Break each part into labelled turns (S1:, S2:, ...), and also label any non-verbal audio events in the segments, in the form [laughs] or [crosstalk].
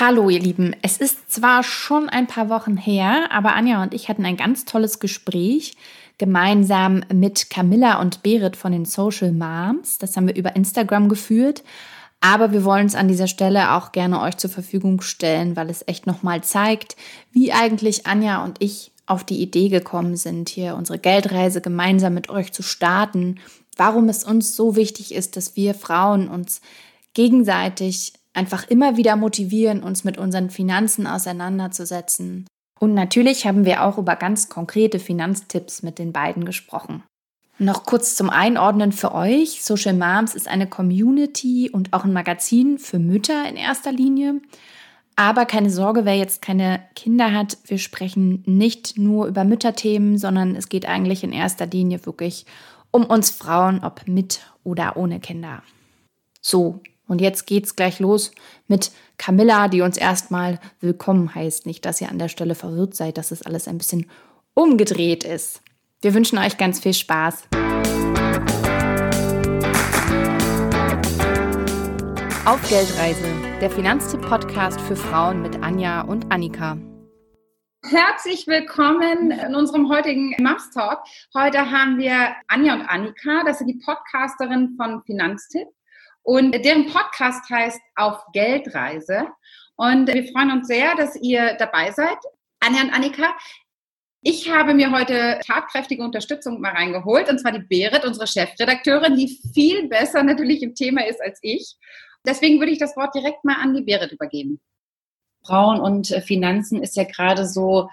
S1: Hallo ihr Lieben, es ist zwar schon ein paar Wochen her, aber Anja und ich hatten ein ganz tolles Gespräch gemeinsam mit Camilla und Berit von den Social Moms. Das haben wir über Instagram geführt, aber wir wollen es an dieser Stelle auch gerne euch zur Verfügung stellen, weil es echt nochmal zeigt, wie eigentlich Anja und ich auf die Idee gekommen sind, hier unsere Geldreise gemeinsam mit euch zu starten, warum es uns so wichtig ist, dass wir Frauen uns gegenseitig einfach immer wieder motivieren, uns mit unseren Finanzen auseinanderzusetzen. Und natürlich haben wir auch über ganz konkrete Finanztipps mit den beiden gesprochen. Noch kurz zum Einordnen für euch. Social Moms ist eine Community und auch ein Magazin für Mütter in erster Linie. Aber keine Sorge, wer jetzt keine Kinder hat, wir sprechen nicht nur über Mütterthemen, sondern es geht eigentlich in erster Linie wirklich um uns Frauen, ob mit oder ohne Kinder. So, und jetzt geht's gleich los mit Camilla, die uns erstmal willkommen heißt. Nicht, dass ihr an der Stelle verwirrt seid, dass es alles ein bisschen umgedreht ist. Wir wünschen euch ganz viel Spaß. Auf Geldreise, der Finanztipp-Podcast für Frauen mit Anja und Annika.
S2: Herzlich willkommen in unserem heutigen Moms Talk. Heute haben wir Anja und Annika, das sind die Podcasterin von Finanztipp. Und deren Podcast heißt Auf Geldreise. Und wir freuen uns sehr, dass ihr dabei seid. Anja und Annika, ich habe mir heute tatkräftige Unterstützung mal reingeholt, und zwar die Berit, unsere Chefredakteurin, die viel besser natürlich im Thema ist als ich. Deswegen würde ich das Wort direkt mal an die Berit übergeben.
S3: Frauen und äh, Finanzen ist ja gerade so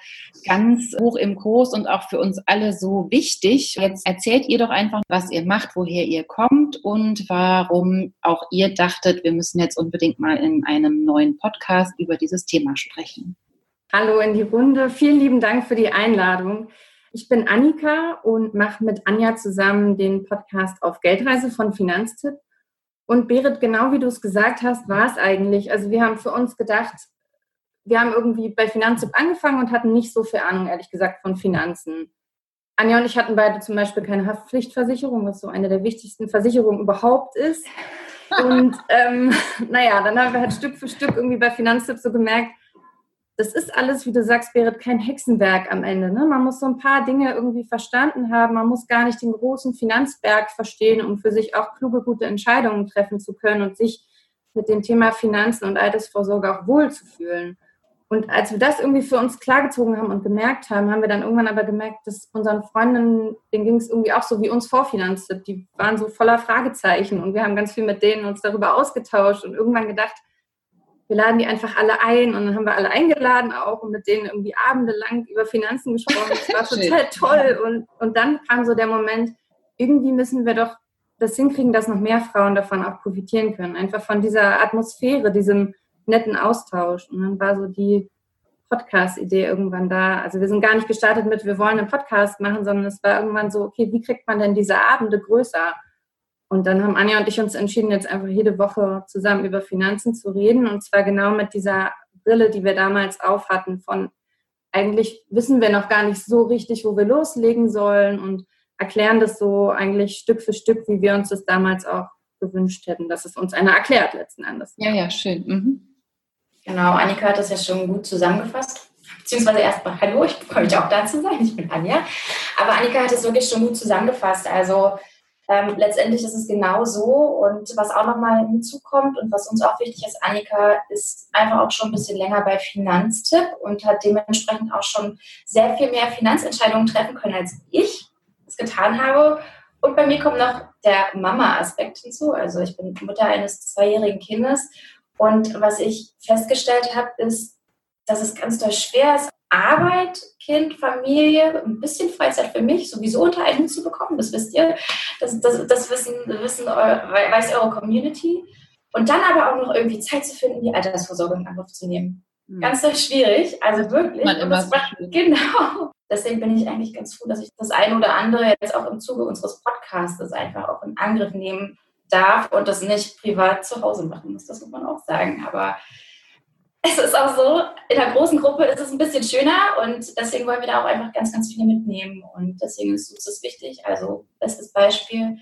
S3: ganz hoch im Kurs und auch für uns alle so wichtig. Jetzt erzählt ihr doch einfach, was ihr macht, woher ihr kommt und warum auch ihr dachtet, wir müssen jetzt unbedingt mal in einem neuen Podcast über dieses Thema sprechen.
S4: Hallo in die Runde. Vielen lieben Dank für die Einladung. Ich bin Annika und mache mit Anja zusammen den Podcast auf Geldreise von Finanztipp. Und Berit, genau wie du es gesagt hast, war es eigentlich. Also wir haben für uns gedacht, wir haben irgendwie bei Finanztipp angefangen und hatten nicht so viel Ahnung, ehrlich gesagt, von Finanzen. Anja und ich hatten beide zum Beispiel keine Haftpflichtversicherung, was so eine der wichtigsten Versicherungen überhaupt ist. Und [laughs] ähm, naja, dann haben wir halt Stück für Stück irgendwie bei Finanztipp so gemerkt, das ist alles, wie du sagst, Berit, kein Hexenwerk am Ende. Ne? Man muss so ein paar Dinge irgendwie verstanden haben. Man muss gar nicht den großen Finanzberg verstehen, um für sich auch kluge, gute Entscheidungen treffen zu können und sich mit dem Thema Finanzen und Altersvorsorge auch wohlzufühlen. Und als wir das irgendwie für uns klargezogen haben und gemerkt haben, haben wir dann irgendwann aber gemerkt, dass unseren Freundinnen, denen ging es irgendwie auch so wie uns vorfinanziert. Die waren so voller Fragezeichen und wir haben ganz viel mit denen uns darüber ausgetauscht und irgendwann gedacht, wir laden die einfach alle ein und dann haben wir alle eingeladen auch und mit denen irgendwie abendelang über Finanzen gesprochen. Das war [laughs] total toll. Und, und dann kam so der Moment, irgendwie müssen wir doch das hinkriegen, dass noch mehr Frauen davon auch profitieren können. Einfach von dieser Atmosphäre, diesem netten Austausch. Und dann war so die Podcast-Idee irgendwann da. Also wir sind gar nicht gestartet mit, wir wollen einen Podcast machen, sondern es war irgendwann so, okay, wie kriegt man denn diese Abende größer? Und dann haben Anja und ich uns entschieden, jetzt einfach jede Woche zusammen über Finanzen zu reden. Und zwar genau mit dieser Brille, die wir damals auf hatten, von eigentlich wissen wir noch gar nicht so richtig, wo wir loslegen sollen und erklären das so eigentlich Stück für Stück, wie wir uns das damals auch gewünscht hätten, dass es uns einer erklärt letzten Endes.
S3: Ja, ja, schön. Mhm.
S5: Genau, Annika hat das ja schon gut zusammengefasst. Beziehungsweise erstmal, hallo, ich freue mich auch da zu sein, ich bin Anja. Aber Annika hat es wirklich schon gut zusammengefasst. Also ähm, letztendlich ist es genau so. Und was auch nochmal hinzukommt und was uns auch wichtig ist, Annika ist einfach auch schon ein bisschen länger bei Finanztipp und hat dementsprechend auch schon sehr viel mehr Finanzentscheidungen treffen können, als ich es getan habe. Und bei mir kommt noch der Mama-Aspekt hinzu. Also ich bin Mutter eines zweijährigen Kindes und was ich festgestellt habe, ist, dass es ganz doll schwer ist, Arbeit, Kind, Familie, ein bisschen Freizeit für mich sowieso unter einen zu bekommen. Das wisst ihr. Das, das, das wissen, wissen weiß eure Community. Und dann aber auch noch irgendwie Zeit zu finden, die Altersvorsorge in Angriff zu nehmen. Hm. Ganz doll schwierig, also wirklich. Man immer so genau. Deswegen bin ich eigentlich ganz froh, dass ich das eine oder andere jetzt auch im Zuge unseres Podcasts einfach auch in Angriff nehmen darf und das nicht privat zu Hause machen muss. Das muss man auch sagen. Aber es ist auch so, in der großen Gruppe ist es ein bisschen schöner und deswegen wollen wir da auch einfach ganz, ganz viele mitnehmen. Und deswegen ist das wichtig. Also, bestes Beispiel.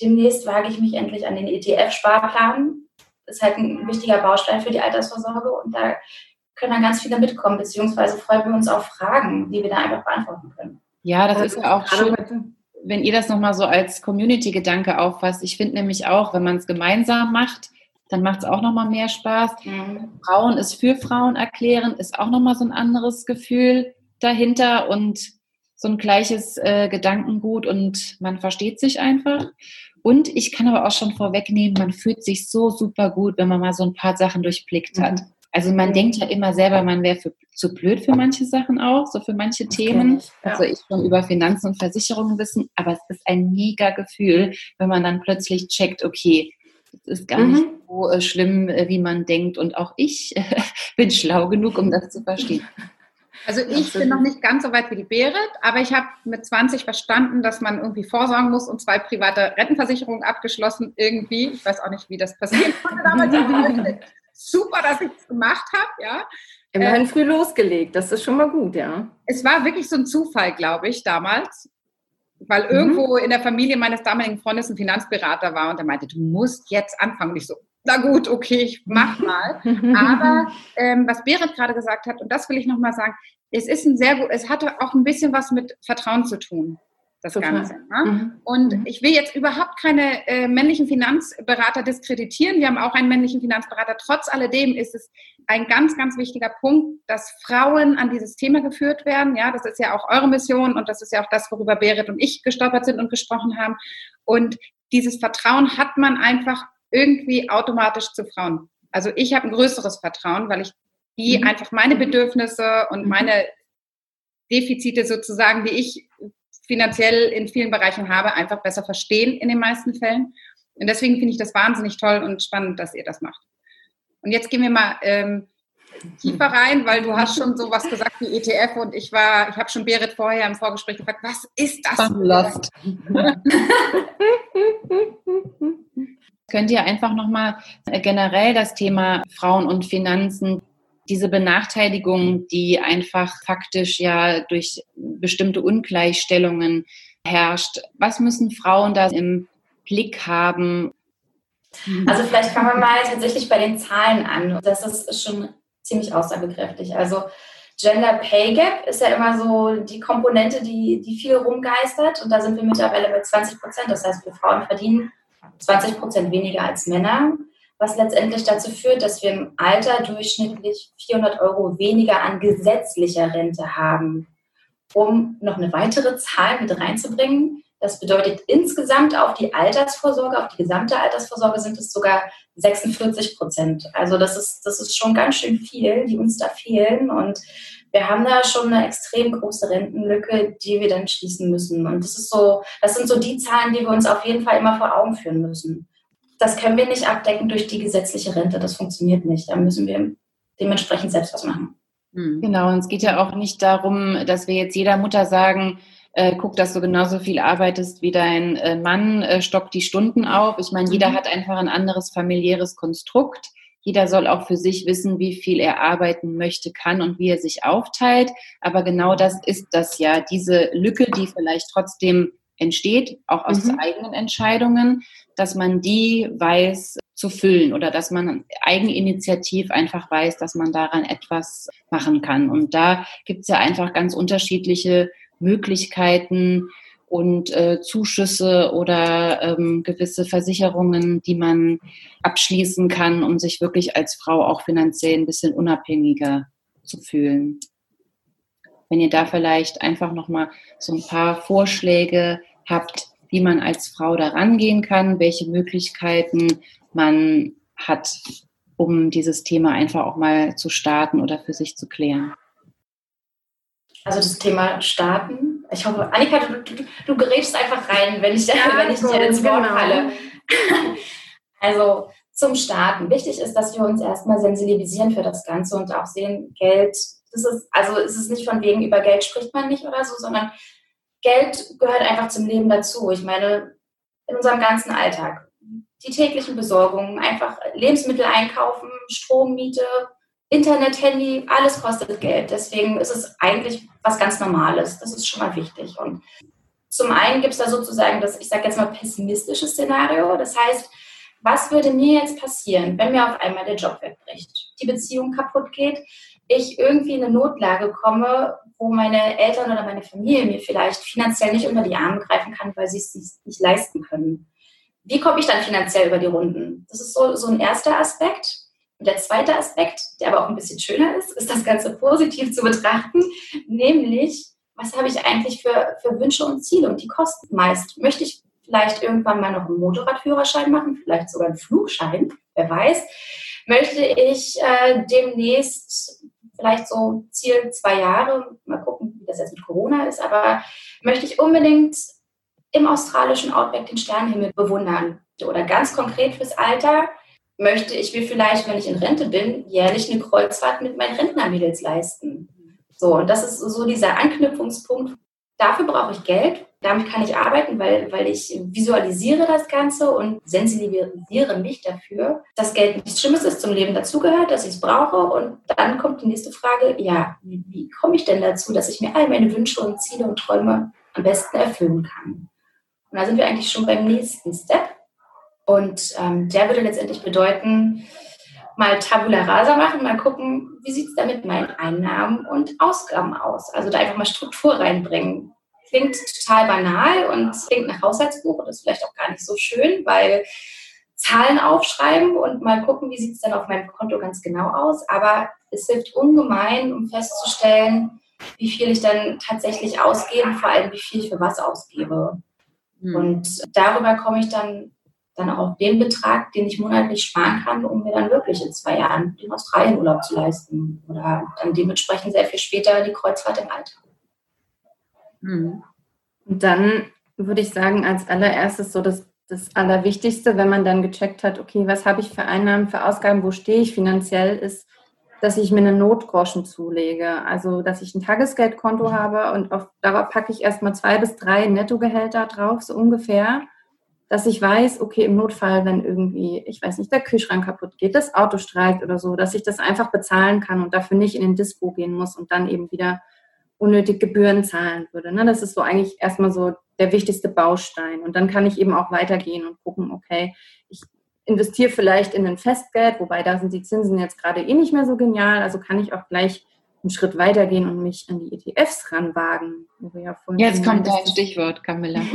S5: Demnächst wage ich mich endlich an den ETF-Sparplan. ist halt ein wichtiger Baustein für die Altersvorsorge und da können dann ganz viele mitkommen, beziehungsweise freuen wir uns auf Fragen, die wir da einfach beantworten können.
S3: Ja, das ist ja auch schön, wenn ihr das nochmal so als Community-Gedanke auffasst. Ich finde nämlich auch, wenn man es gemeinsam macht, dann macht es auch nochmal mehr Spaß. Mhm. Frauen ist für Frauen erklären, ist auch nochmal so ein anderes Gefühl dahinter und so ein gleiches äh, Gedankengut und man versteht sich einfach. Und ich kann aber auch schon vorwegnehmen, man fühlt sich so super gut, wenn man mal so ein paar Sachen durchblickt hat. Mhm. Also man mhm. denkt ja immer selber, man wäre zu blöd für manche Sachen auch, so für manche das Themen. Ich, ja. Also ich schon über Finanzen und Versicherungen wissen, aber es ist ein mega Gefühl, wenn man dann plötzlich checkt, okay, es ist gar mhm. nicht so äh, schlimm, äh, wie man denkt. Und auch ich äh, [laughs] bin schlau genug, um das zu verstehen.
S2: Also ich bin noch nicht ganz so weit wie die Berit, aber ich habe mit 20 verstanden, dass man irgendwie vorsorgen muss und zwei private Rentenversicherungen abgeschlossen irgendwie. Ich weiß auch nicht, wie das passiert konnte damals. [laughs] super, dass ich es gemacht habe, ja.
S4: Immerhin äh, früh losgelegt, das ist schon mal gut, ja.
S2: Es war wirklich so ein Zufall, glaube ich, damals, weil mhm. irgendwo in der Familie meines damaligen Freundes ein Finanzberater war und er meinte, du musst jetzt anfangen. Und ich so, na gut, okay, ich mach mal. [laughs] Aber ähm, was Berit gerade gesagt hat, und das will ich nochmal sagen, es ist ein sehr gut, es hatte auch ein bisschen was mit Vertrauen zu tun das Total. Ganze. Ne? Mhm. Und mhm. ich will jetzt überhaupt keine äh, männlichen Finanzberater diskreditieren. Wir haben auch einen männlichen Finanzberater. Trotz alledem ist es ein ganz, ganz wichtiger Punkt, dass Frauen an dieses Thema geführt werden. Ja, das ist ja auch eure Mission und das ist ja auch das, worüber Berit und ich gestolpert sind und gesprochen haben. Und dieses Vertrauen hat man einfach irgendwie automatisch zu Frauen. Also ich habe ein größeres Vertrauen, weil ich die mhm. einfach meine Bedürfnisse und mhm. meine Defizite sozusagen, die ich finanziell in vielen Bereichen habe, einfach besser verstehen in den meisten Fällen. Und deswegen finde ich das wahnsinnig toll und spannend, dass ihr das macht. Und jetzt gehen wir mal ähm, tiefer rein, weil du hast schon sowas gesagt wie ETF und ich war, ich habe schon Berit vorher im Vorgespräch gefragt, was ist das? Lost. [laughs]
S3: Könnt ihr einfach nochmal generell das Thema Frauen und Finanzen diese Benachteiligung, die einfach faktisch ja durch bestimmte Ungleichstellungen herrscht. Was müssen Frauen da im Blick haben?
S5: Also vielleicht fangen wir mal tatsächlich bei den Zahlen an. Das ist schon ziemlich aussagekräftig. Also Gender Pay Gap ist ja immer so die Komponente, die, die viel rumgeistert. Und da sind wir mittlerweile bei 20 Prozent. Das heißt, wir Frauen verdienen 20 Prozent weniger als Männer was letztendlich dazu führt, dass wir im Alter durchschnittlich 400 Euro weniger an gesetzlicher Rente haben. Um noch eine weitere Zahl mit reinzubringen, das bedeutet insgesamt auf die Altersvorsorge, auf die gesamte Altersvorsorge sind es sogar 46 Prozent. Also das ist, das ist schon ganz schön viel, die uns da fehlen. Und wir haben da schon eine extrem große Rentenlücke, die wir dann schließen müssen. Und das ist so, das sind so die Zahlen, die wir uns auf jeden Fall immer vor Augen führen müssen das können wir nicht abdecken durch die gesetzliche Rente. Das funktioniert nicht. Da müssen wir dementsprechend selbst was machen.
S3: Hm. Genau, und es geht ja auch nicht darum, dass wir jetzt jeder Mutter sagen, äh, guck, dass du genauso viel arbeitest wie dein äh, Mann, äh, stock die Stunden auf. Ich meine, jeder mhm. hat einfach ein anderes familiäres Konstrukt. Jeder soll auch für sich wissen, wie viel er arbeiten möchte, kann und wie er sich aufteilt. Aber genau das ist das ja, diese Lücke, die vielleicht trotzdem entsteht, auch aus mhm. eigenen Entscheidungen, dass man die weiß zu füllen oder dass man eigeninitiativ einfach weiß, dass man daran etwas machen kann. Und da gibt es ja einfach ganz unterschiedliche Möglichkeiten und äh, Zuschüsse oder ähm, gewisse Versicherungen, die man abschließen kann, um sich wirklich als Frau auch finanziell ein bisschen unabhängiger zu fühlen. Wenn ihr da vielleicht einfach noch mal so ein paar Vorschläge habt, wie man als Frau da rangehen kann, welche Möglichkeiten man hat, um dieses Thema einfach auch mal zu starten oder für sich zu klären.
S5: Also das Thema starten. Ich hoffe, Annika, du, du, du gerätst einfach rein, wenn ich, [laughs] ja, wenn ich dir ins Wort genau. falle. [laughs] Also zum Starten. Wichtig ist, dass wir uns erstmal sensibilisieren für das Ganze und auch sehen, Geld, das ist, also ist es nicht von wegen, über Geld spricht man nicht oder so, sondern Geld gehört einfach zum Leben dazu. Ich meine, in unserem ganzen Alltag. Die täglichen Besorgungen, einfach Lebensmittel einkaufen, Strommiete, Internet, Handy, alles kostet Geld. Deswegen ist es eigentlich was ganz Normales. Das ist schon mal wichtig. Und zum einen gibt es da sozusagen das, ich sage jetzt mal, pessimistische Szenario. Das heißt, was würde mir jetzt passieren, wenn mir auf einmal der Job wegbricht, die Beziehung kaputt geht, ich irgendwie in eine Notlage komme, wo meine Eltern oder meine Familie mir vielleicht finanziell nicht unter die Arme greifen kann, weil sie es sich nicht leisten können. Wie komme ich dann finanziell über die Runden? Das ist so, so ein erster Aspekt. Und der zweite Aspekt, der aber auch ein bisschen schöner ist, ist das Ganze positiv zu betrachten, nämlich, was habe ich eigentlich für, für Wünsche und Ziele und die kosten meist. Möchte ich vielleicht irgendwann mal noch einen Motorradführerschein machen, vielleicht sogar einen Flugschein, wer weiß. Möchte ich äh, demnächst vielleicht so Ziel zwei Jahre, mal gucken, wie das jetzt mit Corona ist, aber möchte ich unbedingt im australischen Outback den Sternenhimmel bewundern. Oder ganz konkret fürs Alter möchte ich mir vielleicht, wenn ich in Rente bin, jährlich eine Kreuzfahrt mit meinen Rentnermädels leisten. So, und das ist so dieser Anknüpfungspunkt. Dafür brauche ich Geld damit kann ich arbeiten, weil, weil ich visualisiere das Ganze und sensibilisiere mich dafür, dass Geld nichts Schlimmes ist, zum Leben dazugehört, dass ich es brauche. Und dann kommt die nächste Frage, ja, wie, wie komme ich denn dazu, dass ich mir all meine Wünsche und Ziele und Träume am besten erfüllen kann? Und da sind wir eigentlich schon beim nächsten Step. Und ähm, der würde letztendlich bedeuten, mal Tabula Rasa machen, mal gucken, wie sieht es da mit meinen Einnahmen und Ausgaben aus. Also da einfach mal Struktur reinbringen klingt total banal und klingt nach Haushaltsbuch und ist vielleicht auch gar nicht so schön, weil Zahlen aufschreiben und mal gucken, wie sieht es dann auf meinem Konto ganz genau aus. Aber es hilft ungemein, um festzustellen, wie viel ich dann tatsächlich ausgebe, vor allem wie viel ich für was ausgebe. Mhm. Und darüber komme ich dann, dann auch den Betrag, den ich monatlich sparen kann, um mir dann wirklich in zwei Jahren den Australienurlaub zu leisten oder dann dementsprechend sehr viel später die Kreuzfahrt im Alltag.
S4: Mhm. Und dann würde ich sagen, als allererstes so das, das Allerwichtigste, wenn man dann gecheckt hat, okay, was habe ich für Einnahmen, für Ausgaben, wo stehe ich finanziell, ist, dass ich mir eine Notgroschen zulege. Also, dass ich ein Tagesgeldkonto mhm. habe und auf, darauf packe ich erstmal zwei bis drei Nettogehälter drauf, so ungefähr, dass ich weiß, okay, im Notfall, wenn irgendwie, ich weiß nicht, der Kühlschrank kaputt geht, das Auto streikt oder so, dass ich das einfach bezahlen kann und dafür nicht in den Dispo gehen muss und dann eben wieder unnötig Gebühren zahlen würde. Ne? Das ist so eigentlich erstmal so der wichtigste Baustein. Und dann kann ich eben auch weitergehen und gucken, okay, ich investiere vielleicht in ein Festgeld, wobei da sind die Zinsen jetzt gerade eh nicht mehr so genial. Also kann ich auch gleich einen Schritt weitergehen und mich an die ETFs ranwagen.
S3: Ja jetzt kommt dein Stichwort, Camilla. [laughs]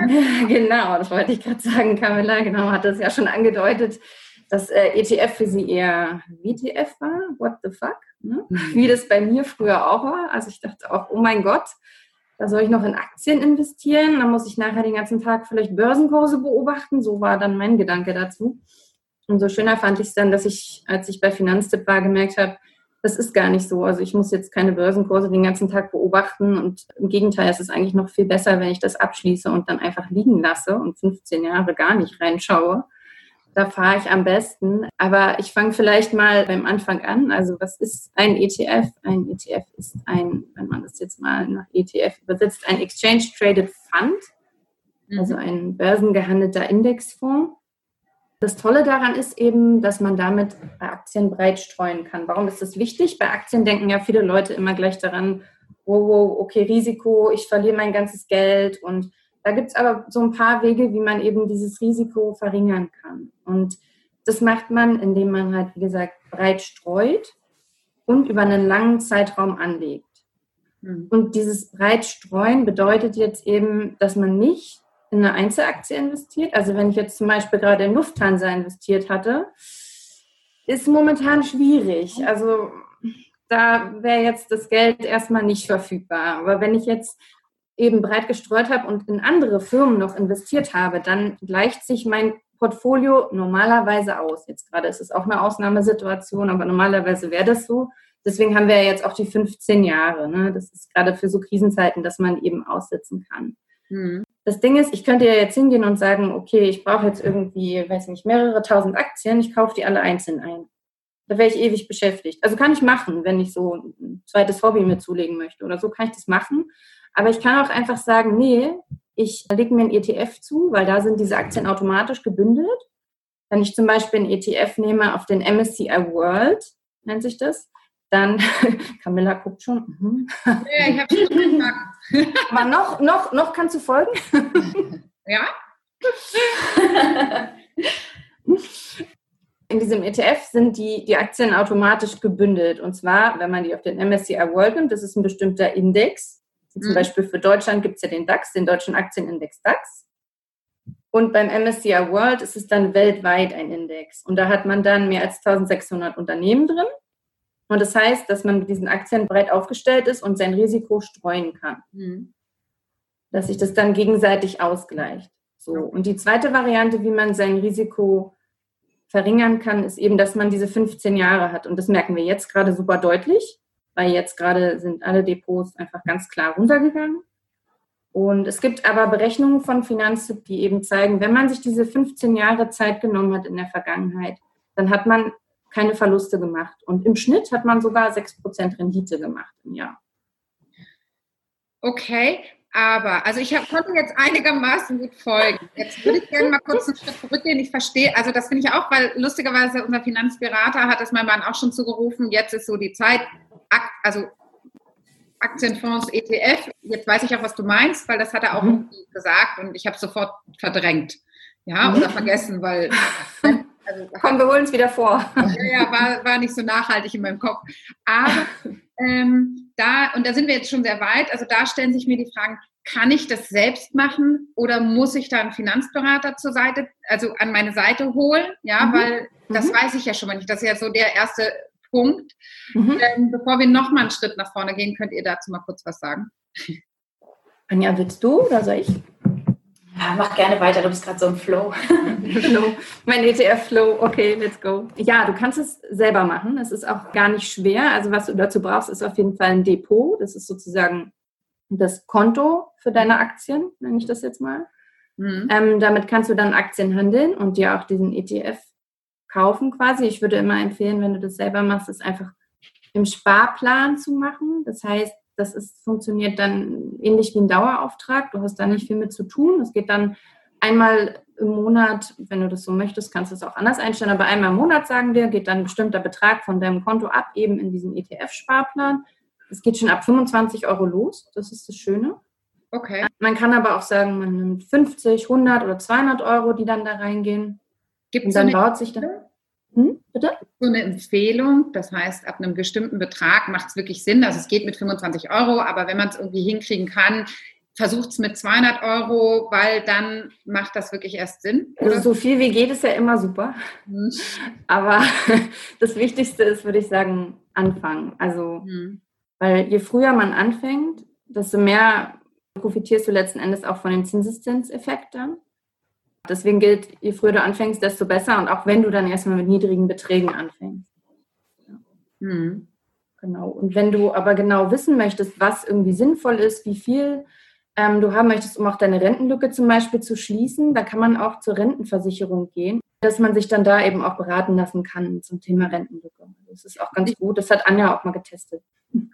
S3: [laughs]
S4: genau, das wollte ich gerade sagen. Camilla, genau, hat das ja schon angedeutet, dass äh, ETF für sie eher WTF war. What the fuck? Ne? Mhm. Wie das bei mir früher auch war. Also ich dachte auch, oh mein Gott, da soll ich noch in Aktien investieren. Dann muss ich nachher den ganzen Tag vielleicht Börsenkurse beobachten. So war dann mein Gedanke dazu. Und so schöner fand ich es dann, dass ich, als ich bei Finanztipp war, gemerkt habe, das ist gar nicht so. Also ich muss jetzt keine Börsenkurse den ganzen Tag beobachten und im Gegenteil, es ist eigentlich noch viel besser, wenn ich das abschließe und dann einfach liegen lasse und 15 Jahre gar nicht reinschaue da fahre ich am besten. Aber ich fange vielleicht mal beim Anfang an. Also was ist ein ETF? Ein ETF ist ein, wenn man das jetzt mal nach ETF übersetzt, ein Exchange Traded Fund, also mhm. ein börsengehandelter Indexfonds. Das Tolle daran ist eben, dass man damit bei Aktien breit streuen kann. Warum ist das wichtig? Bei Aktien denken ja viele Leute immer gleich daran, wow, wow, okay, Risiko, ich verliere mein ganzes Geld und da gibt es aber so ein paar Wege, wie man eben dieses Risiko verringern kann. Und das macht man, indem man halt, wie gesagt, breit streut und über einen langen Zeitraum anlegt. Mhm. Und dieses breit streuen bedeutet jetzt eben, dass man nicht in eine Einzelaktie investiert. Also wenn ich jetzt zum Beispiel gerade in Lufthansa investiert hatte, ist momentan schwierig. Also da wäre jetzt das Geld erstmal nicht verfügbar. Aber wenn ich jetzt eben breit gestreut habe und in andere Firmen noch investiert habe, dann gleicht sich mein Portfolio normalerweise aus. Jetzt gerade ist es auch eine Ausnahmesituation, aber normalerweise wäre das so. Deswegen haben wir ja jetzt auch die 15 Jahre. Ne? Das ist gerade für so Krisenzeiten, dass man eben aussitzen kann. Mhm. Das Ding ist, ich könnte ja jetzt hingehen und sagen, okay, ich brauche jetzt irgendwie, weiß nicht, mehrere tausend Aktien, ich kaufe die alle einzeln ein. Da wäre ich ewig beschäftigt. Also kann ich machen, wenn ich so ein zweites Hobby mir zulegen möchte oder so, kann ich das machen. Aber ich kann auch einfach sagen, nee, ich lege mir ein ETF zu, weil da sind diese Aktien automatisch gebündelt. Wenn ich zum Beispiel ein ETF nehme auf den MSCI World, nennt sich das, dann, [laughs] Camilla guckt schon. Mhm. Ja, ich habe schon [laughs] Aber noch, noch, noch kannst du folgen? [laughs]
S2: Ja.
S4: In diesem ETF sind die, die Aktien automatisch gebündelt. Und zwar, wenn man die auf den MSCI World nimmt, das ist ein bestimmter Index. Zum mhm. Beispiel für Deutschland gibt es ja den DAX, den deutschen Aktienindex DAX. Und beim MSCI World ist es dann weltweit ein Index. Und da hat man dann mehr als 1600 Unternehmen drin. Und das heißt, dass man mit diesen Aktien breit aufgestellt ist und sein Risiko streuen kann. Mhm. Dass sich das dann gegenseitig ausgleicht. So. Und die zweite Variante, wie man sein Risiko verringern kann, ist eben, dass man diese 15 Jahre hat. Und das merken wir jetzt gerade super deutlich, weil jetzt gerade sind alle Depots einfach ganz klar runtergegangen. Und es gibt aber Berechnungen von Finanztipp, die eben zeigen, wenn man sich diese 15 Jahre Zeit genommen hat in der Vergangenheit, dann hat man keine Verluste gemacht. Und im Schnitt hat man sogar 6% Rendite gemacht im Jahr.
S2: Okay, aber, also ich hab, konnte jetzt einigermaßen gut folgen. Jetzt würde ich gerne mal kurz einen Schritt zurückgehen. Ich verstehe, also das finde ich auch, weil lustigerweise unser Finanzberater hat es meinem Mann auch schon zugerufen, jetzt ist so die Zeit, also Aktienfonds, ETF. Jetzt weiß ich auch, was du meinst, weil das hat er auch mhm. gesagt und ich habe sofort verdrängt. Ja, mhm. oder vergessen, weil. [laughs]
S4: Also, Komm, wir holen es wieder vor.
S2: Ja, ja, war, war nicht so nachhaltig in meinem Kopf. Aber [laughs] ähm, da, und da sind wir jetzt schon sehr weit, also da stellen sich mir die Fragen, kann ich das selbst machen oder muss ich da einen Finanzberater zur Seite, also an meine Seite holen? Ja, mhm. weil das mhm. weiß ich ja schon mal nicht. Das ist ja so der erste Punkt. Mhm. Ähm, bevor wir nochmal einen Schritt nach vorne gehen, könnt ihr dazu mal kurz was sagen.
S4: Anja, willst du oder soll ich?
S5: Ja, mach gerne weiter, du bist gerade so im Flow. [laughs]
S4: Flow. Mein ETF-Flow, okay, let's go. Ja, du kannst es selber machen. Es ist auch gar nicht schwer. Also was du dazu brauchst, ist auf jeden Fall ein Depot. Das ist sozusagen das Konto für deine Aktien, nenne ich das jetzt mal. Mhm. Ähm, damit kannst du dann Aktien handeln und dir auch diesen ETF kaufen quasi. Ich würde immer empfehlen, wenn du das selber machst, es einfach im Sparplan zu machen. Das heißt, das ist, funktioniert dann ähnlich wie ein Dauerauftrag. Du hast da nicht viel mit zu tun. Es geht dann einmal im Monat, wenn du das so möchtest, kannst du es auch anders einstellen, aber einmal im Monat, sagen wir, geht dann ein bestimmter Betrag von deinem Konto ab, eben in diesen ETF-Sparplan. Es geht schon ab 25 Euro los. Das ist das Schöne. Okay. Man kann aber auch sagen, man nimmt 50, 100 oder 200 Euro, die dann da reingehen.
S2: Gibt es dann baut sich dann. Hm, bitte? So eine Empfehlung, das heißt, ab einem bestimmten Betrag macht es wirklich Sinn. Also es geht mit 25 Euro, aber wenn man es irgendwie hinkriegen kann, versucht es mit 200 Euro, weil dann macht das wirklich erst Sinn.
S4: Also so viel wie geht ist ja immer super. Hm. Aber [laughs] das Wichtigste ist, würde ich sagen, anfangen. Also, hm. weil je früher man anfängt, desto mehr profitierst du letzten Endes auch von dem Zinseszinseffekt dann. Deswegen gilt, je früher du anfängst, desto besser. Und auch wenn du dann erstmal mit niedrigen Beträgen anfängst. Ja. Hm. Genau. Und wenn du aber genau wissen möchtest, was irgendwie sinnvoll ist, wie viel ähm, du haben möchtest, um auch deine Rentenlücke zum Beispiel zu schließen, da kann man auch zur Rentenversicherung gehen, dass man sich dann da eben auch beraten lassen kann zum Thema Rentenlücke. Das ist auch ganz gut. Das hat Anja auch mal getestet.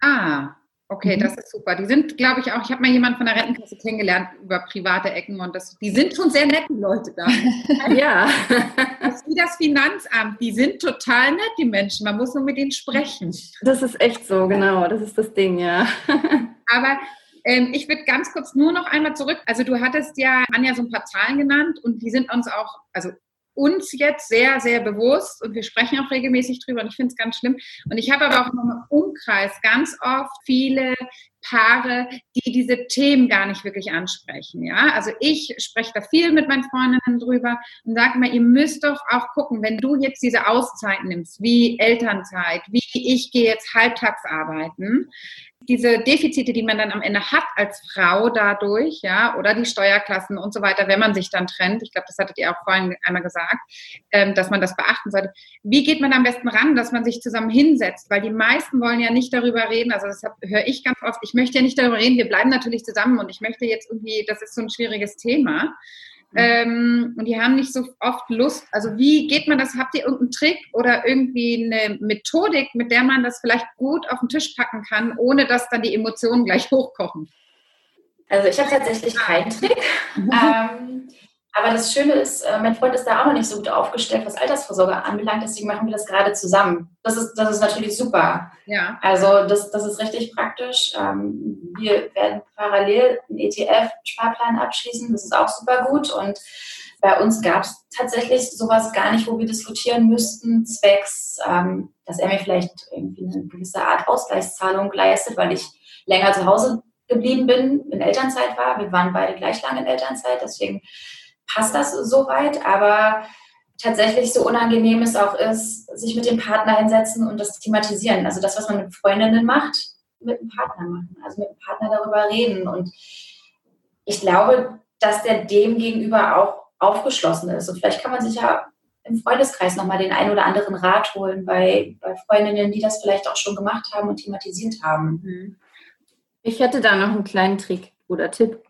S2: Ah, Okay, mhm. das ist super. Die sind, glaube ich, auch, ich habe mal jemanden von der Rentenkasse kennengelernt über private Ecken und das, die sind schon sehr nette Leute da. [laughs] ja. [laughs] Das ist wie das Finanzamt. Die sind total nett, die Menschen. Man muss nur mit ihnen sprechen.
S4: Das ist echt so, genau. Das ist das Ding, ja. [laughs]
S2: Aber ähm, ich würde ganz kurz nur noch einmal zurück. Also du hattest ja Anja so ein paar Zahlen genannt und die sind uns auch, also uns jetzt sehr, sehr bewusst und wir sprechen auch regelmäßig drüber und ich finde es ganz schlimm. Und ich habe aber auch im Umkreis ganz oft viele Paare, die diese Themen gar nicht wirklich ansprechen. Ja, also ich spreche da viel mit meinen Freundinnen drüber und sage mal, ihr müsst doch auch gucken, wenn du jetzt diese Auszeit nimmst, wie Elternzeit, wie ich gehe jetzt halbtags arbeiten, diese Defizite, die man dann am Ende hat als Frau dadurch, ja, oder die Steuerklassen und so weiter, wenn man sich dann trennt, ich glaube, das hattet ihr auch vorhin einmal gesagt, ähm, dass man das beachten sollte. Wie geht man am besten ran, dass man sich zusammen hinsetzt? Weil die meisten wollen ja nicht darüber reden, also das höre ich ganz oft, ich möchte ja nicht darüber reden, wir bleiben natürlich zusammen und ich möchte jetzt irgendwie, das ist so ein schwieriges Thema. Mhm. Ähm, und die haben nicht so oft Lust. Also wie geht man das? Habt ihr irgendeinen Trick oder irgendwie eine Methodik, mit der man das vielleicht gut auf den Tisch packen kann, ohne dass dann die Emotionen gleich [laughs] hochkochen?
S5: Also ich habe tatsächlich keinen Trick. ähm, aber das Schöne ist, äh, mein Freund ist da auch noch nicht so gut aufgestellt, was Altersvorsorge anbelangt. Deswegen machen wir das gerade zusammen. Das ist, das ist natürlich super. Ja. Also das, das ist richtig praktisch. Ähm, wir werden parallel einen ETF-Sparplan abschließen. Das ist auch super gut. Und bei uns gab es tatsächlich sowas gar nicht, wo wir diskutieren müssten, zwecks, ähm, dass er mir vielleicht irgendwie eine gewisse Art Ausgleichszahlung leistet, weil ich länger zu Hause geblieben bin, in Elternzeit war. Wir waren beide gleich lange in Elternzeit, deswegen passt das soweit. Aber tatsächlich so unangenehm es auch ist, sich mit dem Partner hinsetzen und das thematisieren. Also das, was man mit Freundinnen macht, mit dem Partner machen. Also mit dem Partner darüber reden. Und ich glaube, dass der dem gegenüber auch aufgeschlossen ist. Und vielleicht kann man sich ja im Freundeskreis nochmal den einen oder anderen Rat holen bei, bei Freundinnen, die das vielleicht auch schon gemacht haben und thematisiert haben. Mhm.
S4: Ich hätte da noch einen kleinen Trick oder Tipp.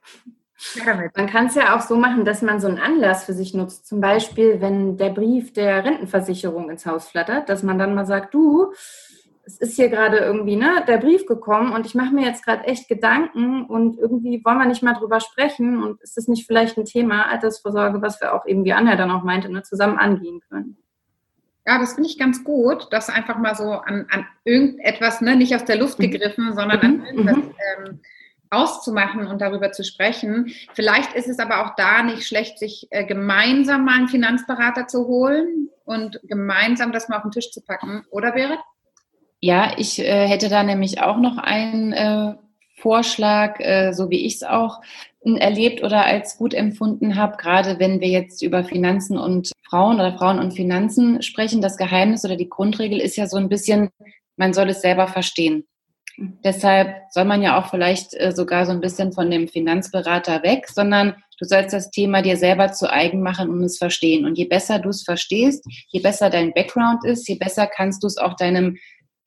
S4: Man kann es ja auch so machen, dass man so einen Anlass für sich nutzt. Zum Beispiel, wenn der Brief der Rentenversicherung ins Haus flattert, dass man dann mal sagt, du, es ist hier gerade irgendwie ne, der Brief gekommen und ich mache mir jetzt gerade echt Gedanken und irgendwie wollen wir nicht mal drüber sprechen und ist das nicht vielleicht ein Thema Altersvorsorge, was wir auch eben, wie Anja dann auch meinte, ne, zusammen angehen können?
S2: Ja, das finde ich ganz gut, das einfach mal so an, an irgendetwas, ne, nicht aus der Luft mhm. gegriffen, sondern an mhm. irgendwas mhm. ähm, auszumachen und darüber zu sprechen. Vielleicht ist es aber auch da nicht schlecht, sich äh, gemeinsam mal einen Finanzberater zu holen und gemeinsam das mal auf den Tisch zu packen, oder Berit?
S3: Ja, ich äh, hätte da nämlich auch noch einen äh, Vorschlag, äh, so wie ich es auch erlebt oder als gut empfunden habe, gerade wenn wir jetzt über Finanzen und Frauen oder Frauen und Finanzen sprechen. Das Geheimnis oder die Grundregel ist ja so ein bisschen, man soll es selber verstehen. Deshalb soll man ja auch vielleicht äh, sogar so ein bisschen von dem Finanzberater weg, sondern du sollst das Thema dir selber zu eigen machen und es verstehen. Und je besser du es verstehst, je besser dein Background ist, je besser kannst du es auch deinem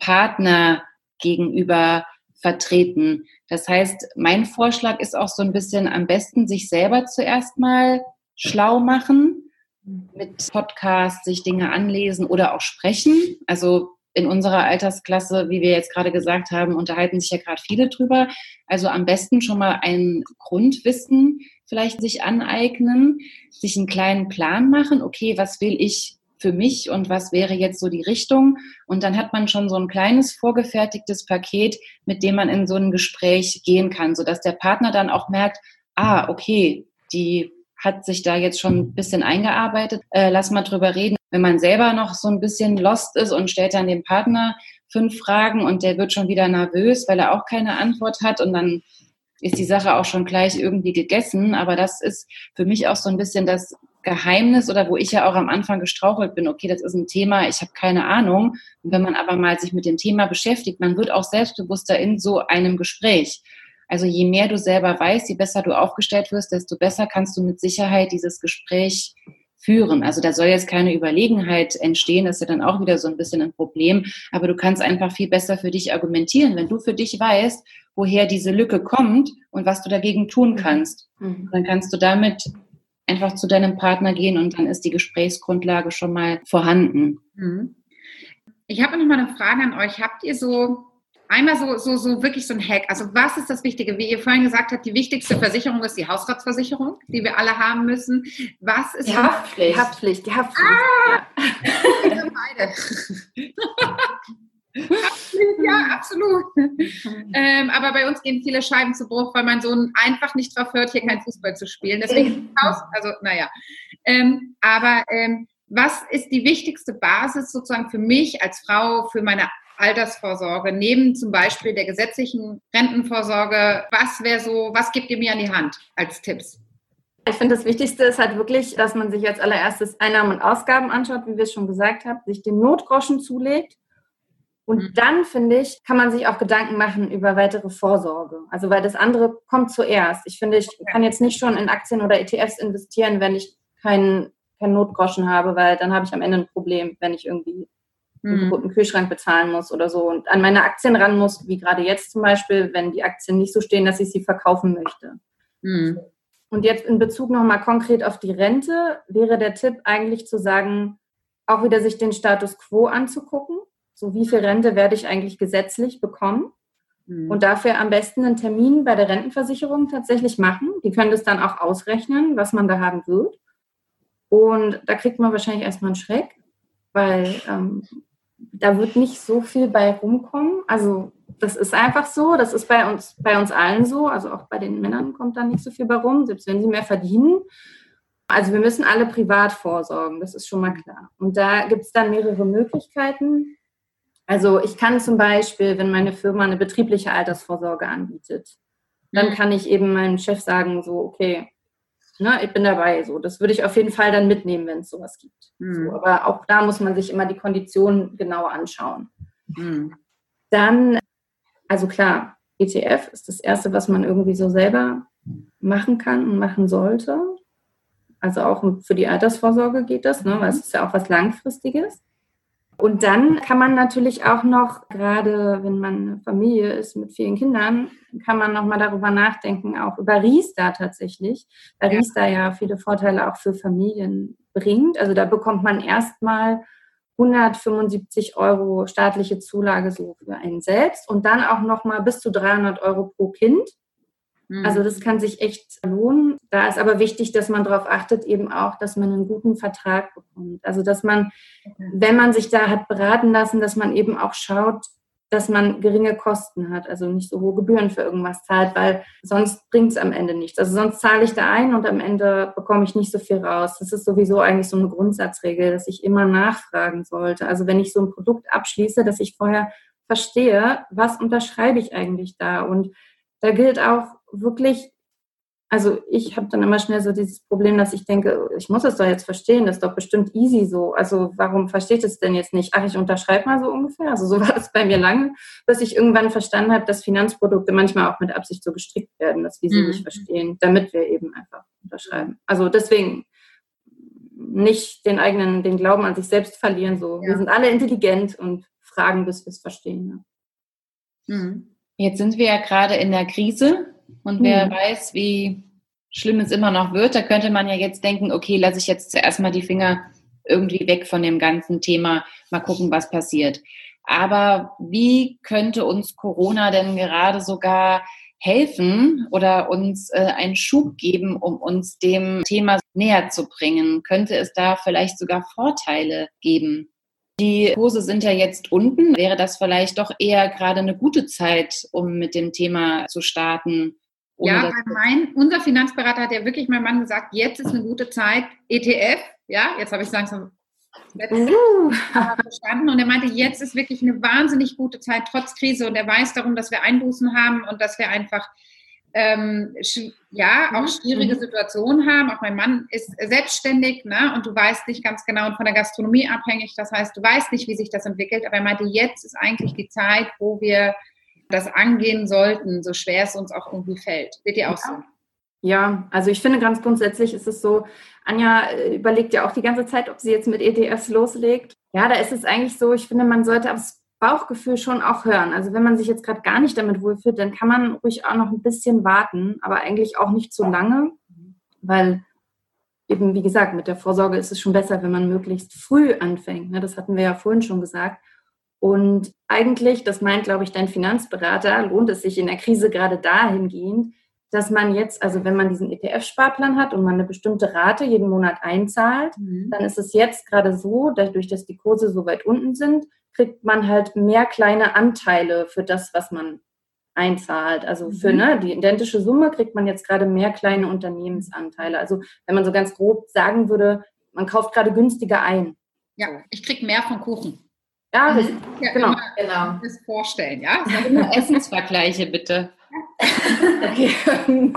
S3: Partner gegenüber vertreten. Das heißt, mein Vorschlag ist auch so ein bisschen am besten, sich selber zuerst mal schlau machen, mit Podcasts sich Dinge anlesen oder auch sprechen. Also in unserer Altersklasse, wie wir jetzt gerade gesagt haben, unterhalten sich ja gerade viele drüber. Also am besten schon mal ein Grundwissen vielleicht sich aneignen, sich einen kleinen Plan machen, okay, was will ich für mich und was wäre jetzt so die Richtung? Und dann hat man schon so ein kleines vorgefertigtes Paket, mit dem man in so ein Gespräch gehen kann, sodass der Partner dann auch merkt, ah, okay, die hat sich da jetzt schon ein bisschen eingearbeitet, äh, lass mal drüber reden. Wenn man selber noch so ein bisschen lost ist und stellt dann dem Partner fünf Fragen und der wird schon wieder nervös, weil er auch keine Antwort hat und dann ist die Sache auch schon gleich irgendwie gegessen. Aber das ist für mich auch so ein bisschen das Geheimnis oder wo ich ja auch am Anfang gestrauchelt bin, okay, das ist ein Thema, ich habe keine Ahnung. Und wenn man aber mal sich mit dem Thema beschäftigt, man wird auch selbstbewusster in so einem Gespräch. Also je mehr du selber weißt, je besser du aufgestellt wirst, desto besser kannst du mit Sicherheit dieses Gespräch führen. Also da soll jetzt keine Überlegenheit entstehen, das ist ja dann auch wieder so ein bisschen ein Problem, aber du kannst einfach viel besser für dich argumentieren, wenn du für dich weißt, woher diese Lücke kommt und was du dagegen tun kannst. Mhm. Dann kannst du damit einfach zu deinem Partner gehen und dann ist die Gesprächsgrundlage schon mal vorhanden. Mhm.
S2: Ich habe noch mal eine Frage an euch. Habt ihr so einmal so, so, so wirklich so ein Hack? Also was ist das Wichtige? Wie ihr vorhin gesagt habt, die wichtigste Versicherung ist die Hausratsversicherung, die wir alle haben müssen. Was ist
S4: die Haftpflicht?
S2: Haftpflicht, die Haftpflicht. Ah! Ja. [laughs] beide. ja, absolut. Ähm, aber bei uns gehen viele Scheiben zu Bruch, weil mein Sohn einfach nicht drauf hört, hier kein Fußball zu spielen. Deswegen Haus, also naja. Ähm, aber ähm, was ist die wichtigste Basis sozusagen für mich als Frau, für meine Altersvorsorge, neben zum Beispiel der gesetzlichen Rentenvorsorge? Was wäre so, was gibt ihr mir an die Hand als Tipps?
S4: Ich finde, das Wichtigste ist halt wirklich, dass man sich als allererstes Einnahmen und Ausgaben anschaut, wie wir es schon gesagt haben, sich den Notgroschen zulegt und mhm. dann, finde ich, kann man sich auch Gedanken machen über weitere Vorsorge. Also, weil das andere kommt zuerst. Ich finde, ich kann jetzt nicht schon in Aktien oder ETFs investieren, wenn ich keinen, keinen Notgroschen habe, weil dann habe ich am Ende ein Problem, wenn ich irgendwie einen mhm. guten Kühlschrank bezahlen muss oder so und an meine Aktien ran muss, wie gerade jetzt zum Beispiel, wenn die Aktien nicht so stehen, dass ich sie verkaufen möchte. Mhm. Und jetzt in Bezug nochmal konkret auf die Rente wäre der Tipp eigentlich zu sagen, auch wieder sich den Status quo anzugucken so, wie viel Rente werde ich eigentlich gesetzlich bekommen? Mhm. Und dafür am besten einen Termin bei der Rentenversicherung tatsächlich machen. Die können das dann auch ausrechnen, was man da haben wird. Und da kriegt man wahrscheinlich erstmal einen Schreck, weil ähm, da wird nicht so viel bei rumkommen. Also das ist einfach so, das ist bei uns, bei uns allen so. Also auch bei den Männern kommt da nicht so viel bei rum, selbst wenn sie mehr verdienen. Also wir müssen alle privat vorsorgen, das ist schon mal klar. Und da gibt es dann mehrere Möglichkeiten. Also ich kann zum Beispiel, wenn meine Firma eine betriebliche Altersvorsorge anbietet, dann mhm. kann ich eben meinem Chef sagen, so, okay, ne, ich bin dabei. So, das würde ich auf jeden Fall dann mitnehmen, wenn es sowas gibt. Mhm. So, aber auch da muss man sich immer die Konditionen genau anschauen. Mhm. Dann, also klar, ETF ist das Erste, was man irgendwie so selber machen kann und machen sollte. Also auch für die Altersvorsorge geht das, ne? weil es ist ja auch was Langfristiges. Und dann kann man natürlich auch noch, gerade wenn man eine Familie ist mit vielen Kindern, kann man noch mal darüber nachdenken, auch über Riester tatsächlich, weil ja. Riester ja viele Vorteile auch für Familien bringt. Also da bekommt man erstmal 175 Euro staatliche Zulage so für einen selbst und dann auch noch mal bis zu 300 Euro pro Kind. Also das kann sich echt lohnen. Da ist aber wichtig, dass man darauf achtet, eben auch, dass man einen guten Vertrag bekommt. Also dass man, wenn man sich da hat beraten lassen, dass man eben auch schaut, dass man geringe Kosten hat, also nicht so hohe Gebühren für irgendwas zahlt, weil sonst bringt es am Ende nichts. Also sonst zahle ich da ein und am Ende bekomme ich nicht so viel raus. Das ist sowieso eigentlich so eine Grundsatzregel, dass ich immer nachfragen sollte. Also wenn ich so ein Produkt abschließe, dass ich vorher verstehe, was unterschreibe ich eigentlich da und da gilt auch wirklich, also ich habe dann immer schnell so dieses Problem, dass ich denke, ich muss es doch jetzt verstehen, das ist doch bestimmt easy so. Also warum versteht es denn jetzt nicht? Ach, ich unterschreibe mal so ungefähr. Also so [laughs] war es bei mir lange, bis ich irgendwann verstanden habe, dass Finanzprodukte manchmal auch mit Absicht so gestrickt werden, dass wir sie mhm. nicht verstehen, damit wir eben einfach unterschreiben. Also deswegen nicht den eigenen, den Glauben an sich selbst verlieren. So, ja. wir sind alle intelligent und fragen, bis wir es verstehen.
S3: Ja. Mhm. Jetzt sind wir ja gerade in der Krise und wer mhm. weiß, wie schlimm es immer noch wird, da könnte man ja jetzt denken, okay, lasse ich jetzt zuerst mal die Finger irgendwie weg von dem ganzen Thema, mal gucken, was passiert. Aber wie könnte uns Corona denn gerade sogar helfen oder uns äh, einen Schub geben, um uns dem Thema näher zu bringen? Könnte es da vielleicht sogar Vorteile geben? Die Kurse sind ja jetzt unten. Wäre das vielleicht doch eher gerade eine gute Zeit, um mit dem Thema zu starten?
S2: Ja, mein, unser Finanzberater hat ja wirklich mein Mann gesagt, jetzt ist eine gute Zeit, ETF, ja, jetzt habe ich es langsam uh. [laughs] verstanden und er meinte, jetzt ist wirklich eine wahnsinnig gute Zeit, trotz Krise und er weiß darum, dass wir Einbußen haben und dass wir einfach ähm, ja, auch mhm. schwierige mhm. Situationen haben. Auch mein Mann ist selbstständig ne? und du weißt nicht ganz genau und von der Gastronomie abhängig. Das heißt, du weißt nicht, wie sich das entwickelt. Aber er meinte, jetzt ist eigentlich die Zeit, wo wir das angehen sollten, so schwer es uns auch irgendwie fällt. Seht ihr auch ja. so?
S4: Ja, also ich finde ganz grundsätzlich ist es so, Anja äh, überlegt ja auch die ganze Zeit, ob sie jetzt mit ETFs loslegt. Ja, da ist es eigentlich so, ich finde, man sollte aufs Bauchgefühl schon auch hören. Also wenn man sich jetzt gerade gar nicht damit wohlfühlt, dann kann man ruhig auch noch ein bisschen warten, aber eigentlich auch nicht zu lange, weil eben, wie gesagt, mit der Vorsorge ist es schon besser, wenn man möglichst früh anfängt. Ne? Das hatten wir ja vorhin schon gesagt. Und eigentlich, das meint, glaube ich, dein Finanzberater, lohnt es sich in der Krise gerade dahingehend, dass man jetzt, also wenn man diesen ETF-Sparplan hat und man eine bestimmte Rate jeden Monat einzahlt, mhm. dann ist es jetzt gerade so, dadurch, dass die Kurse so weit unten sind, kriegt man halt mehr kleine Anteile für das, was man einzahlt. Also für mhm. ne, die identische Summe kriegt man jetzt gerade mehr kleine Unternehmensanteile. Also wenn man so ganz grob sagen würde, man kauft gerade günstiger ein.
S2: Ja, ich kriege mehr von Kuchen.
S4: Ja, das,
S2: ja genau. genau. Das vorstellen, ja. [laughs]
S3: Immer Essensvergleiche bitte. [laughs] [laughs]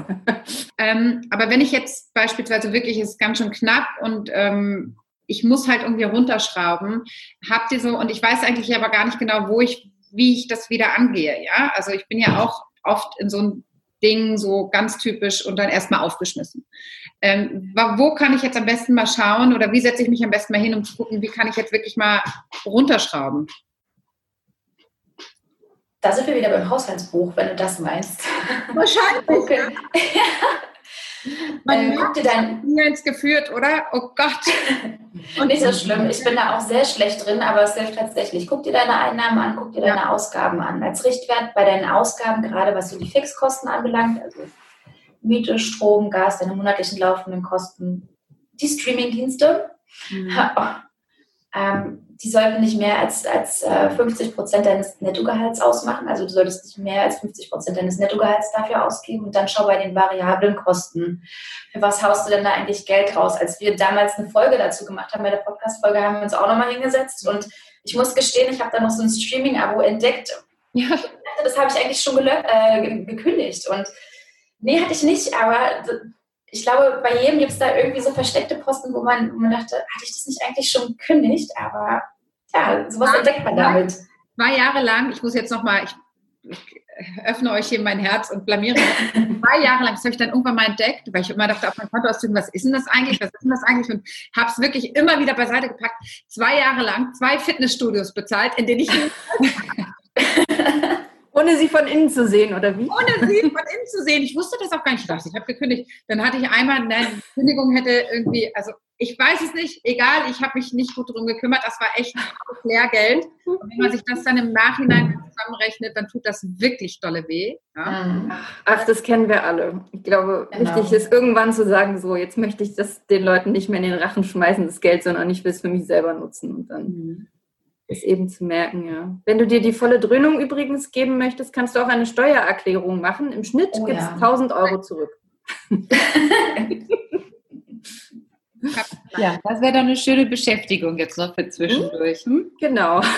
S2: ähm, aber wenn ich jetzt beispielsweise wirklich, es ist ganz schön knapp und ähm, ich muss halt irgendwie runterschrauben. Habt ihr so, und ich weiß eigentlich aber gar nicht genau, wo ich, wie ich das wieder angehe, ja? Also ich bin ja auch oft in so ein Ding so ganz typisch und dann erstmal aufgeschmissen. Ähm, wo kann ich jetzt am besten mal schauen oder wie setze ich mich am besten mal hin, um zu gucken, wie kann ich jetzt wirklich mal runterschrauben?
S5: Da sind wir wieder beim Haushaltsbuch, wenn du das meinst.
S2: Wahrscheinlich. [laughs] Okay. [laughs] Man äh, dir dein ins geführt, oder? Oh Gott.
S5: Und [laughs] nicht so schlimm. Ich bin da auch sehr schlecht drin, aber es hilft tatsächlich. Guck dir deine Einnahmen an, guck dir deine ja. Ausgaben an. Als Richtwert bei deinen Ausgaben, gerade was so die Fixkosten anbelangt, also Miete, Strom, Gas, deine monatlichen laufenden Kosten, die Streamingdienste, mhm. [laughs] ähm, die sollten nicht mehr als, als äh, 50 Prozent deines Nettogehalts ausmachen. Also du solltest nicht mehr als 50 Prozent deines Nettogehalts dafür ausgeben. Und dann schau bei den variablen Kosten. Für was haust du denn da eigentlich Geld raus? Als wir damals eine Folge dazu gemacht haben, bei der Podcast-Folge, haben wir uns auch nochmal hingesetzt. Und ich muss gestehen, ich habe da noch so ein Streaming-Abo entdeckt. Ja. Das habe ich eigentlich schon äh, gekündigt. Und nee, hatte ich nicht. Aber ich glaube, bei jedem gibt es da irgendwie so versteckte Posten, wo man, wo man dachte, hatte ich das nicht eigentlich schon gekündigt? Aber ja, sowas ah, entdeckt man damit.
S2: Zwei Jahre lang, ich muss jetzt nochmal, ich, ich öffne euch hier mein Herz und blamiere mich. zwei Jahre lang, das habe ich dann irgendwann mal entdeckt, weil ich immer dachte, auf mein Konto auszügen, was ist denn das eigentlich, was ist denn das eigentlich? Und habe es wirklich immer wieder beiseite gepackt. Zwei Jahre lang zwei Fitnessstudios bezahlt, in denen ich [laughs]
S4: Ohne sie von innen zu sehen, oder wie?
S2: Ohne sie von innen zu sehen. Ich wusste das auch gar nicht. Ich dachte, ich habe gekündigt. Dann hatte ich einmal, nein, die Kündigung hätte irgendwie, also ich weiß es nicht, egal, ich habe mich nicht gut darum gekümmert. Das war echt Lehrgeld. Und wenn man sich das dann im Nachhinein zusammenrechnet, dann tut das wirklich dolle weh. Ja?
S4: Ach, das kennen wir alle. Ich glaube, genau. wichtig ist irgendwann zu sagen, so, jetzt möchte ich das den Leuten nicht mehr in den Rachen schmeißen, das Geld, sondern ich will es für mich selber nutzen. Und dann. Mhm ist eben zu merken, ja. Wenn du dir die volle Dröhnung übrigens geben möchtest, kannst du auch eine Steuererklärung machen. Im Schnitt oh, gibt es ja. 1000 Euro zurück. [laughs]
S3: Ja, das wäre dann eine schöne Beschäftigung jetzt noch für zwischendurch. Hm?
S4: Genau. [laughs]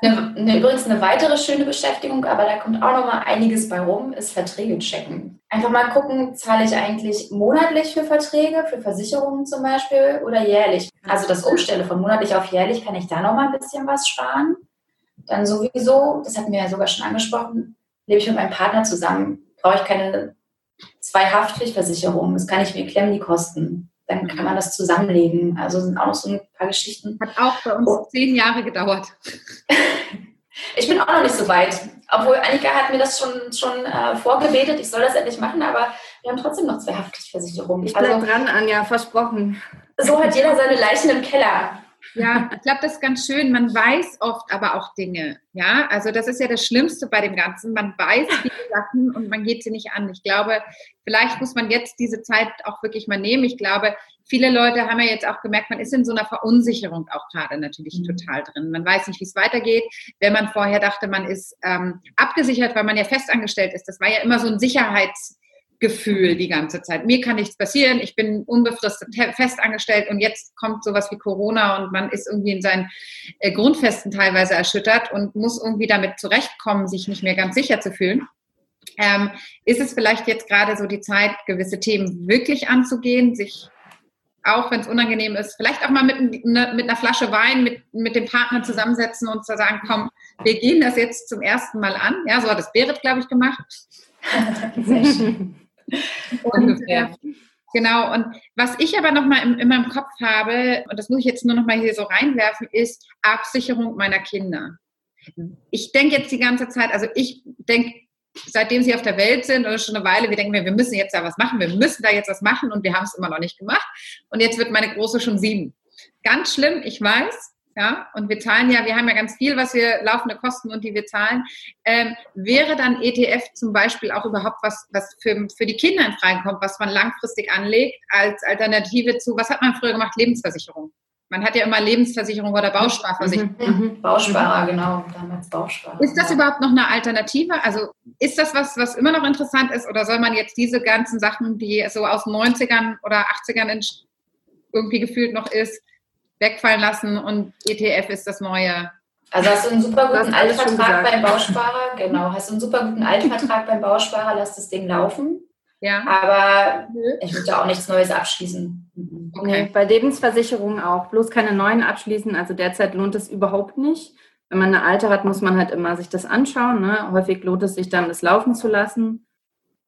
S5: Eine, eine, übrigens eine weitere schöne Beschäftigung, aber da kommt auch noch mal einiges bei rum, ist Verträge checken. Einfach mal gucken, zahle ich eigentlich monatlich für Verträge, für Versicherungen zum Beispiel oder jährlich. Also das Umstelle von monatlich auf jährlich, kann ich da noch mal ein bisschen was sparen. Dann sowieso, das hatten wir ja sogar schon angesprochen, lebe ich mit meinem Partner zusammen, brauche ich keine zwei Haftpflichtversicherungen. Das kann ich mir klemmen, die Kosten dann kann man das zusammenlegen. Also sind auch noch so ein paar Geschichten.
S2: Hat auch bei uns oh. zehn Jahre gedauert. [laughs]
S5: ich bin auch noch nicht so weit. Obwohl Annika hat mir das schon, schon äh, vorgebetet, ich soll das endlich machen, aber wir haben trotzdem noch zwei Haftpflichtversicherungen.
S4: Ich bin also, dran, Anja, versprochen.
S5: So hat jeder seine Leichen im Keller.
S2: Ja, ich glaube, das ist ganz schön. Man weiß oft aber auch Dinge. Ja, also das ist ja das Schlimmste bei dem Ganzen. Man weiß viele Sachen und man geht sie nicht an. Ich glaube, vielleicht muss man jetzt diese Zeit auch wirklich mal nehmen. Ich glaube, viele Leute haben ja jetzt auch gemerkt, man ist in so einer Verunsicherung auch gerade natürlich mhm. total drin. Man weiß nicht, wie es weitergeht. Wenn man vorher dachte, man ist ähm, abgesichert, weil man ja festangestellt ist, das war ja immer so ein Sicherheits- Gefühl die ganze Zeit. Mir kann nichts passieren, ich bin unbefristet festangestellt und jetzt kommt sowas wie Corona und man ist irgendwie in seinen äh, Grundfesten teilweise erschüttert und muss irgendwie damit zurechtkommen, sich nicht mehr ganz sicher zu fühlen. Ähm, ist es vielleicht jetzt gerade so die Zeit, gewisse Themen wirklich anzugehen, sich auch wenn es unangenehm ist, vielleicht auch mal mit, ne, mit einer Flasche Wein mit, mit dem Partner zusammensetzen und zu sagen, komm, wir gehen das jetzt zum ersten Mal an. Ja, so hat es Berit, glaube ich, gemacht. [laughs] Sehr schön. [laughs] Ungefähr. Genau, und was ich aber nochmal in, in meinem Kopf habe, und das muss ich jetzt nur nochmal hier so reinwerfen, ist Absicherung meiner Kinder. Ich denke jetzt die ganze Zeit, also ich denke, seitdem sie auf der Welt sind oder schon eine Weile, wir denken, wir müssen jetzt da was machen, wir müssen da jetzt was machen und wir haben es immer noch nicht gemacht. Und jetzt wird meine Große schon sieben. Ganz schlimm, ich weiß, ja, und wir zahlen ja, wir haben ja ganz viel, was wir laufende Kosten und die wir zahlen, ähm, wäre dann ETF zum Beispiel auch überhaupt was, was für, für die Kinder in Frage kommt, was man langfristig anlegt als Alternative zu, was hat man früher gemacht? Lebensversicherung. Man hat ja immer Lebensversicherung oder Bausparversicherung.
S5: Mhm, mhm. Bausparer, genau, damals Bausparer.
S2: Ist das überhaupt noch eine Alternative? Also ist das was, was immer noch interessant ist oder soll man jetzt diese ganzen Sachen, die so aus 90ern oder 80ern irgendwie gefühlt noch ist, wegfallen lassen und ETF ist das neue.
S5: Also hast du einen super guten Altvertrag beim Bausparer, genau, hast du einen super guten Altvertrag beim Bausparer, lass das Ding laufen. Ja. Aber ich würde auch nichts Neues abschließen.
S4: Okay. Nee, bei Lebensversicherungen auch. Bloß keine neuen abschließen. Also derzeit lohnt es überhaupt nicht. Wenn man eine alte hat, muss man halt immer sich das anschauen. Ne? Häufig lohnt es sich dann, das laufen zu lassen.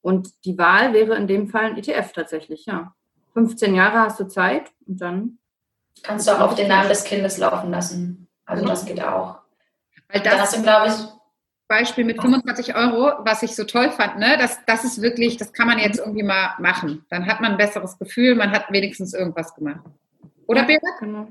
S4: Und die Wahl wäre in dem Fall ein ETF tatsächlich, ja. 15 Jahre hast du Zeit und dann
S5: Kannst du auch auf den Namen des Kindes laufen lassen. Also das geht auch.
S2: Weil das, du, glaube ich, Beispiel mit 25 Euro, was ich so toll fand, ne? Das, das ist wirklich, das kann man jetzt irgendwie mal machen. Dann hat man ein besseres Gefühl, man hat wenigstens irgendwas gemacht. Oder Berit? Genau.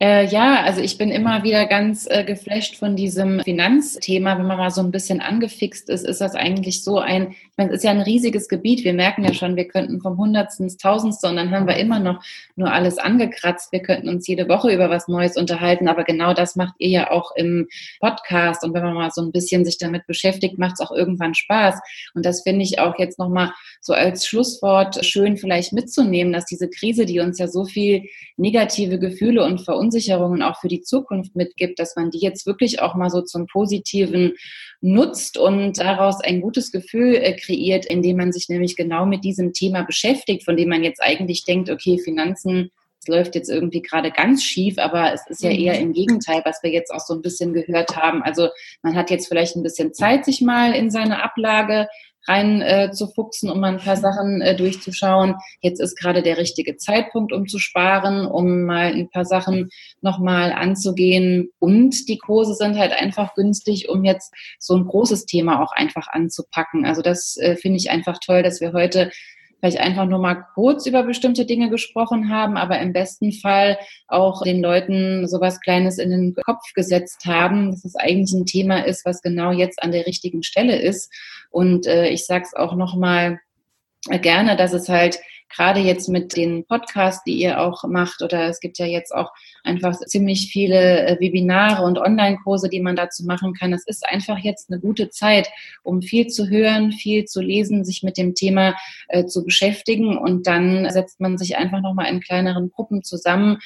S3: Äh, ja, also ich bin immer wieder ganz äh, geflasht von diesem Finanzthema. Wenn man mal so ein bisschen angefixt ist, ist das eigentlich so ein, ich meine, es ist ja ein riesiges Gebiet. Wir merken ja schon, wir könnten vom Hundertsten ins Tausendste und dann haben wir immer noch nur alles angekratzt. Wir könnten uns jede Woche über was Neues unterhalten, aber genau das macht ihr ja auch im Podcast. Und wenn man mal so ein bisschen sich damit beschäftigt, macht es auch irgendwann Spaß. Und das finde ich auch jetzt nochmal so als Schlusswort schön vielleicht mitzunehmen, dass diese Krise, die uns ja so viel negative Gefühle und Verunsicherung Verunsicherungen auch für die Zukunft mitgibt, dass man die jetzt wirklich auch mal so zum Positiven nutzt und daraus ein gutes Gefühl äh, kreiert, indem man sich nämlich genau mit diesem Thema beschäftigt, von dem man jetzt eigentlich denkt, okay, Finanzen es läuft jetzt irgendwie gerade ganz schief, aber es ist ja eher mhm. im Gegenteil, was wir jetzt auch so ein bisschen gehört haben. Also man hat jetzt vielleicht ein bisschen Zeit, sich mal in seine Ablage rein äh, zu fuchsen, um mal ein paar Sachen äh, durchzuschauen. Jetzt ist gerade der richtige Zeitpunkt, um zu sparen, um mal ein paar Sachen nochmal anzugehen. Und die Kurse sind halt einfach günstig, um jetzt so ein großes Thema auch einfach anzupacken. Also das äh, finde ich einfach toll, dass wir heute vielleicht einfach nur mal kurz über bestimmte Dinge gesprochen haben, aber im besten Fall auch den Leuten sowas Kleines in den Kopf gesetzt haben, dass es eigentlich ein Thema ist, was genau jetzt an der richtigen Stelle ist. Und äh, ich sage es auch nochmal gerne, dass es halt gerade jetzt mit den Podcasts, die ihr auch macht, oder es gibt ja jetzt auch einfach ziemlich viele äh, Webinare und Online-Kurse, die man dazu machen kann. Es ist einfach jetzt eine gute Zeit, um viel zu hören, viel zu lesen, sich mit dem Thema äh, zu beschäftigen und dann setzt man sich einfach nochmal in kleineren Gruppen zusammen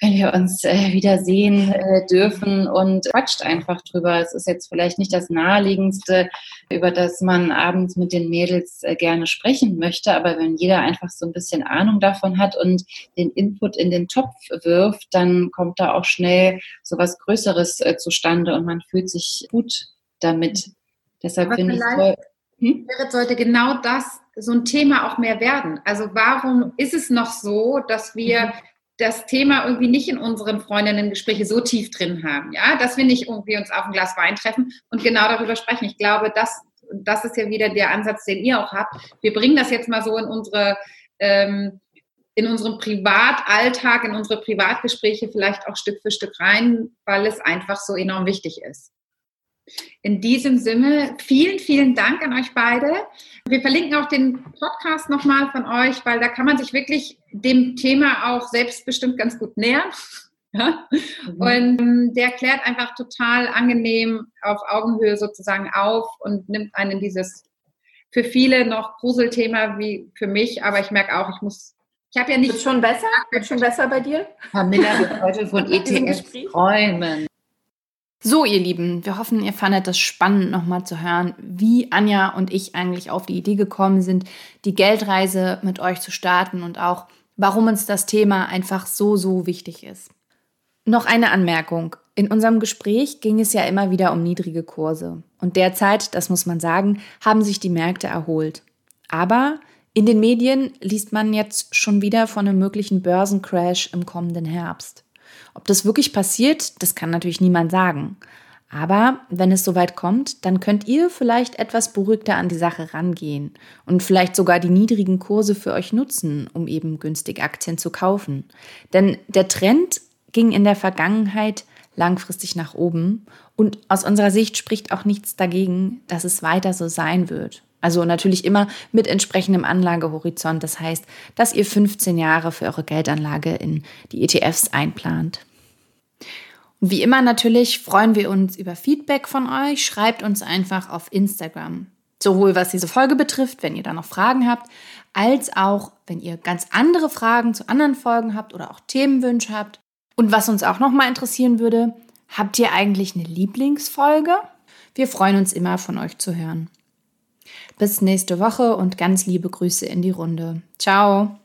S3: wenn wir uns äh, wieder sehen äh, dürfen und quatscht einfach drüber. Es ist jetzt vielleicht nicht das naheliegendste, über das man abends mit den Mädels äh, gerne sprechen möchte, aber wenn jeder einfach so ein bisschen Ahnung davon hat und den Input in den Topf wirft, dann kommt da auch schnell so was Größeres äh, zustande und man fühlt sich gut damit. Deshalb finde ich toll.
S2: Hm? sollte genau das so ein Thema auch mehr werden. Also warum ist es noch so, dass wir mhm das Thema irgendwie nicht in unseren Freundinnen-Gespräche so tief drin haben, ja, dass wir nicht irgendwie uns auf ein Glas Wein treffen und genau darüber sprechen. Ich glaube, das, das ist ja wieder der Ansatz, den ihr auch habt. Wir bringen das jetzt mal so in unsere, ähm, in unseren Privatalltag, in unsere Privatgespräche vielleicht auch Stück für Stück rein, weil es einfach so enorm wichtig ist. In diesem Sinne, vielen, vielen Dank an euch beide. Wir verlinken auch den Podcast nochmal von euch, weil da kann man sich wirklich dem Thema auch selbstbestimmt ganz gut nähern. [laughs] Ja? Mhm. Und ähm, der klärt einfach total angenehm auf Augenhöhe sozusagen auf und nimmt einen dieses für viele noch Gruselthema wie für mich, aber ich merke auch, ich muss ich habe ja nicht.
S6: Wird schon besser? Wird schon besser bei dir?
S3: Camilla wird heute von ETF träumen.
S4: So, ihr Lieben, wir hoffen, ihr fandet es spannend, nochmal zu hören, wie Anja und ich eigentlich auf die Idee gekommen sind, die Geldreise mit euch zu starten und auch, warum uns das Thema einfach so, so wichtig ist. Noch eine Anmerkung. In unserem Gespräch ging es ja immer wieder um niedrige Kurse. Und derzeit, das muss man sagen, haben sich die Märkte erholt. Aber in den Medien liest man jetzt schon wieder von einem möglichen Börsencrash im kommenden Herbst. Ob das wirklich passiert, das kann natürlich niemand sagen. Aber wenn es soweit kommt, dann könnt ihr vielleicht etwas beruhigter an die Sache rangehen und vielleicht sogar die niedrigen Kurse für euch nutzen, um eben günstig Aktien zu kaufen. Denn der Trend ging in der Vergangenheit langfristig nach oben und aus unserer Sicht spricht auch nichts dagegen, dass es weiter so sein wird. Also natürlich immer mit entsprechendem Anlagehorizont. Das heißt, dass ihr 15 Jahre für eure Geldanlage in die ETFs einplant. Und wie immer natürlich freuen wir uns über Feedback von euch. Schreibt uns einfach auf Instagram. Sowohl was diese Folge betrifft, wenn ihr da noch Fragen habt, als auch wenn ihr ganz andere Fragen zu anderen Folgen habt oder auch Themenwünsche habt. Und was uns auch noch mal interessieren würde, habt ihr eigentlich eine Lieblingsfolge? Wir freuen uns immer von euch zu hören. Bis nächste Woche und ganz liebe Grüße in die Runde. Ciao.